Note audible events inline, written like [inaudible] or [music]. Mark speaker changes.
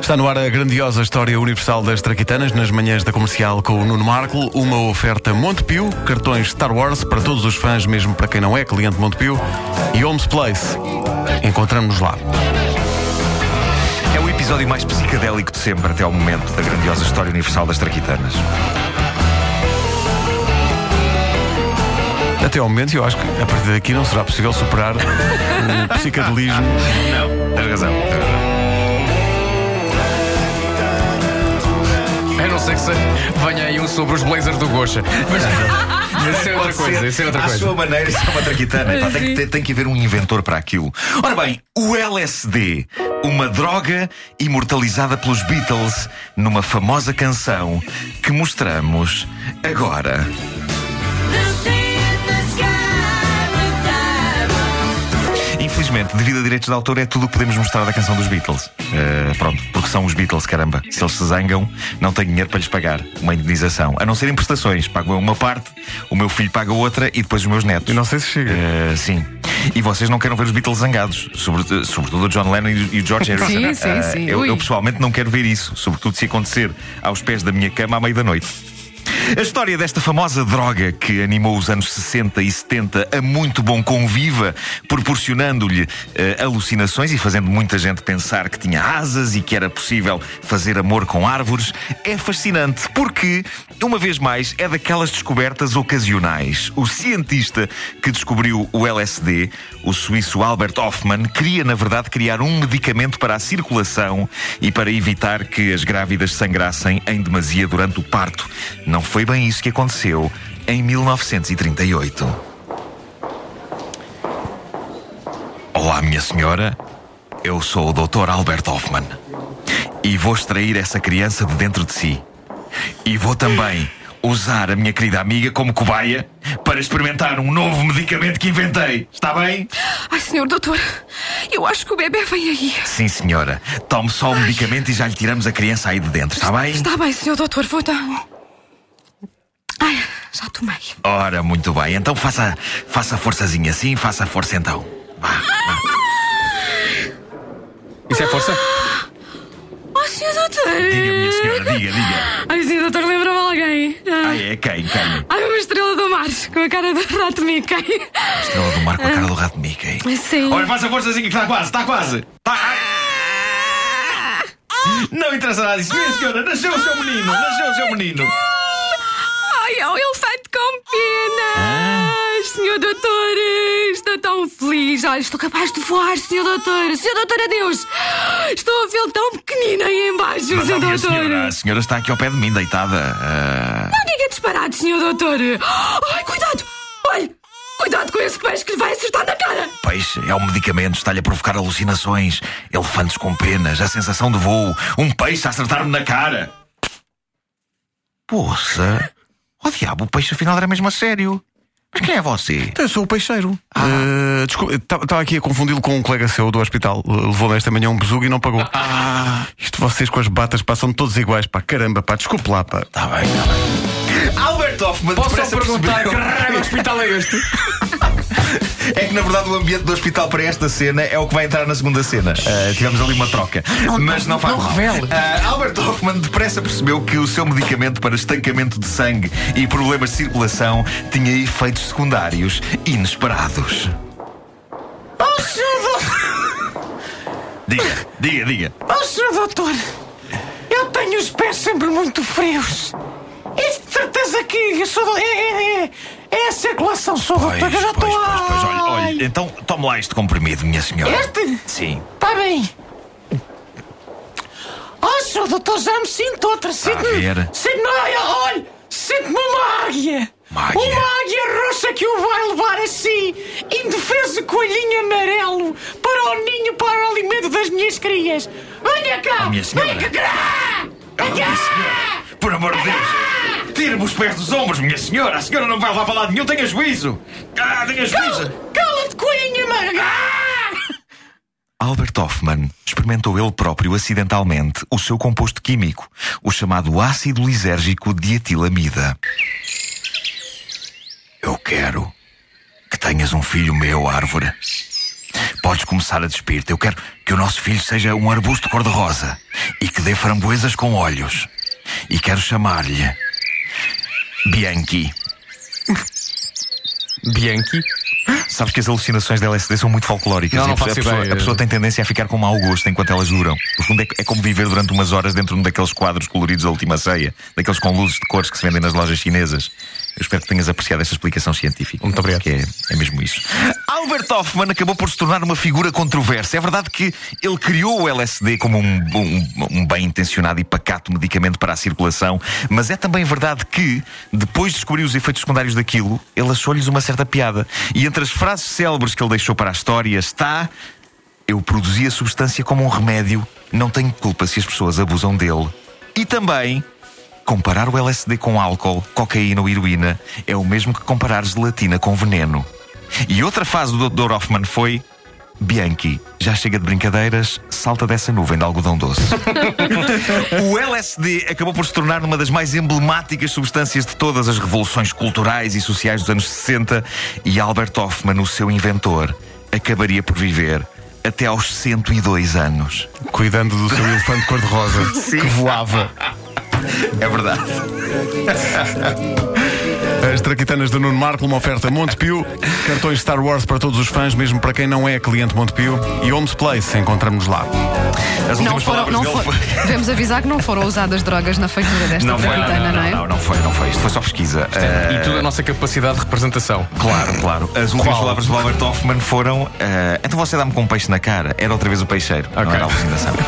Speaker 1: Está no ar a grandiosa história universal das Traquitanas, nas manhãs da comercial com o Nuno Marco. Uma oferta Montepio, cartões Star Wars para todos os fãs, mesmo para quem não é cliente Montepio. E Homes Place. Encontramos-nos lá.
Speaker 2: É o episódio mais psicadélico de sempre até ao momento da grandiosa história universal das Traquitanas.
Speaker 1: Até ao momento, eu acho que a partir daqui não será possível superar o [laughs] psicadelismo.
Speaker 2: Não, tens razão. tens razão.
Speaker 3: A não ser que se venha aí um sobre os blazers do Gocha. [laughs] Mas isso é outra
Speaker 2: Pode
Speaker 3: coisa,
Speaker 2: ser,
Speaker 3: isso é outra
Speaker 2: à
Speaker 3: coisa.
Speaker 2: sua maneira, isso é uma traquitana. Epá, tem, que, ter- tem que haver um inventor para aquilo. Ora bem, o LSD, uma droga imortalizada pelos Beatles numa famosa canção que mostramos agora. Infelizmente, devido a direitos de autor, é tudo o que podemos mostrar da canção dos Beatles. Eh, pronto, porque são os Beatles, caramba. Se eles se zangam, não tenho dinheiro para lhes pagar uma indenização. A não ser em prestações. Pago eu uma parte, o meu filho paga outra e depois os meus netos.
Speaker 1: E não sei se chega.
Speaker 2: Eh, sim. E vocês não querem ver os Beatles zangados, sobre- sobretudo o John Lennon e o George Harrison.
Speaker 4: Sim, sim,
Speaker 2: Eh,
Speaker 4: sim.
Speaker 2: Eu,
Speaker 4: Ui.
Speaker 2: eu pessoalmente não quero ver isso, sobretudo se acontecer aos pés da minha cama à meia da noite. A história desta famosa droga que animou os anos 60 e 70 a muito bom conviva, proporcionando-lhe eh, alucinações e fazendo muita gente pensar que tinha asas e que era possível fazer amor com árvores, é fascinante porque, uma vez mais, é daquelas descobertas ocasionais. O cientista que descobriu o LSD, o suíço Albert Hoffman, queria, na verdade, criar um medicamento para a circulação e para evitar que as grávidas sangrassem em demasia durante o parto. Não foi bem isso que aconteceu em 1938. Olá, minha senhora. Eu sou o Dr. Albert Hoffman. E vou extrair essa criança de dentro de si. E vou também usar a minha querida amiga como cobaia para experimentar um novo medicamento que inventei. Está bem?
Speaker 4: Ai, senhor doutor, eu acho que o bebê vem aí.
Speaker 2: Sim, senhora. Tome só o medicamento e já lhe tiramos a criança aí de dentro. Está bem?
Speaker 4: Está bem, senhor doutor, vou dar. Ai, já tomei.
Speaker 2: Ora, muito bem. Então faça, faça forçazinha assim, faça força então. Vá, vá.
Speaker 3: Isso é força?
Speaker 4: Oh, senhor doutor.
Speaker 2: Diga, minha senhora, diga, diga.
Speaker 4: Ai, senhor doutor, lembra-me alguém.
Speaker 2: Ah, é? Quem? Quem?
Speaker 4: Ai, uma estrela do mar, com a cara do rato Mickey.
Speaker 2: Estrela do mar com a cara do rato Mickey.
Speaker 4: Sim.
Speaker 2: Olha, faça forçazinha que está quase, está quase. Está... Ai. Não interessa nada disso. Minha senhora, nasceu o seu menino, nasceu o seu menino.
Speaker 4: Com penas. Senhor doutor, estou tão feliz. Ai, estou capaz de voar, senhor doutor. Senhor doutor, adeus. Estou a vê-lo tão pequenino aí embaixo,
Speaker 2: Mas,
Speaker 4: senhor doutor.
Speaker 2: senhora, a senhora está aqui ao pé de mim, deitada. Ah,
Speaker 4: Não diga disparado, senhor doutor. Ai, cuidado. Olha, cuidado com esse peixe que lhe vai acertar na cara.
Speaker 2: Peixe, é um medicamento, está-lhe a provocar alucinações. Elefantes com penas, a sensação de voo. Um peixe a acertar-me na cara. Poça. Oh diabo, o peixe afinal era mesmo a sério. Mas quem é você?
Speaker 1: Então, eu sou o peixeiro. Eh, desculpa, estava aqui a confundi-lo com um colega seu do hospital. Eh, Levou-me esta manhã um besugo e não pagou. Isto vocês com as batas passam todos iguais, pá. Caramba, pá, desculpe lá, pá.
Speaker 2: Está bem, está bem. Albert Hoffman,
Speaker 3: Posso só perguntar que raio de hospital é este? [laughs]
Speaker 2: É que na verdade o ambiente do hospital para esta cena é o que vai entrar na segunda cena. Ah, tivemos ali uma troca. Mas não faz
Speaker 3: não
Speaker 2: mal.
Speaker 3: revele.
Speaker 2: Ah, Albert Hoffman depressa percebeu que o seu medicamento para estancamento de sangue e problemas de circulação tinha efeitos secundários inesperados.
Speaker 5: Oh, senhor doutor!
Speaker 2: Diga, diga, diga.
Speaker 5: Oh, senhor doutor! Eu tenho os pés sempre muito frios. De certeza que do... é, é, é, é a circulação, sou
Speaker 2: Pois,
Speaker 5: doutor. Eu já estou
Speaker 2: pois, pois, olha, olha, então tome lá este comprimido, minha senhora.
Speaker 5: Este?
Speaker 2: Sim.
Speaker 5: Está bem. Oh, senhor doutor, já me sinto outra. Sinto-me. Sinto-me. Olha, olha. Sinto-me uma águia.
Speaker 2: Uma águia?
Speaker 5: Uma águia roxa que o vai levar assim, indefeso coelhinho amarelo, para o ninho, para o alimento das minhas crias. Venha cá!
Speaker 2: Oh, minha senhora.
Speaker 5: Venha cá!
Speaker 2: Oh, minha senhora, por amor de Deus! Tire-me os pés dos ombros, minha senhora! A senhora não vai levar para lado nenhum, tenha juízo! Ah, tenha juízo!
Speaker 5: Cala-te, coelhinho amarelo! Ah!
Speaker 2: Albert Hoffman experimentou ele próprio acidentalmente o seu composto químico, o chamado ácido lisérgico dietilamida. Eu quero que tenhas um filho meu, árvore. Podes começar a despir-te. Eu quero que o nosso filho seja um arbusto cor-de-rosa e que dê framboesas com olhos. E quero chamar-lhe. Bianchi.
Speaker 3: Bianchi.
Speaker 2: Sabes que as alucinações da LSD são muito folclóricas.
Speaker 3: Não,
Speaker 2: e
Speaker 3: não
Speaker 2: a, pessoa, a pessoa- a pessoa tem tendência a ficar com mau gosto enquanto elas duram. No fundo, é, é como viver durante umas horas dentro de um daqueles quadros coloridos da última ceia, daqueles com luzes de cores que se vendem nas lojas chinesas. Eu espero que tenhas apreciado esta explicação científica.
Speaker 3: Muito obrigado.
Speaker 2: Que é, é mesmo isso. Albert Hoffman acabou por se tornar uma figura controversa. É verdade que ele criou o LSD como um, um- um bem intencionado e pacato medicamento para a circulação, mas é também verdade que, depois de descobrir os efeitos secundários daquilo, ele achou-lhes uma certa piada. E entre as frases célebres que ele deixou para a história está. Eu produzi a substância como um remédio, não tenho culpa se as pessoas abusam dele. E também, comparar o LSD com álcool, cocaína ou heroína é o mesmo que comparar gelatina com veneno. E outra fase do Dr. Hoffman foi. Bianchi, já chega de brincadeiras, salta dessa nuvem de algodão doce. [laughs] o LSD acabou por se tornar uma das mais emblemáticas substâncias de todas as revoluções culturais e sociais dos anos 60 e Albert Hoffman, o seu inventor, acabaria por viver até aos 102 anos.
Speaker 1: Cuidando do seu elefante cor-de-rosa [laughs] que voava.
Speaker 2: É verdade.
Speaker 1: As traquitanas do Nuno Marco, uma oferta Montepio, cartões Star Wars para todos os fãs, mesmo para quem não é cliente Montepio, e Homes Place, encontramos lá.
Speaker 2: As
Speaker 4: Não
Speaker 2: últimas
Speaker 4: foram,
Speaker 2: palavras
Speaker 4: não
Speaker 2: foi.
Speaker 4: devemos avisar que não foram usadas drogas na feitura desta
Speaker 2: Não foi, não,
Speaker 4: traquitana,
Speaker 2: não,
Speaker 4: não, é?
Speaker 2: não, não, não foi, não foi. Isto foi só pesquisa. Eh,
Speaker 3: E tudo a nossa capacidade de representação.
Speaker 2: Claro, claro. As últimas
Speaker 1: Qual?
Speaker 2: palavras do Albert Hoffman foram: eh, Então você dá-me com um peixe na cara. Era outra vez o peixeiro. Não
Speaker 3: Ok.
Speaker 2: era alucinação. [laughs]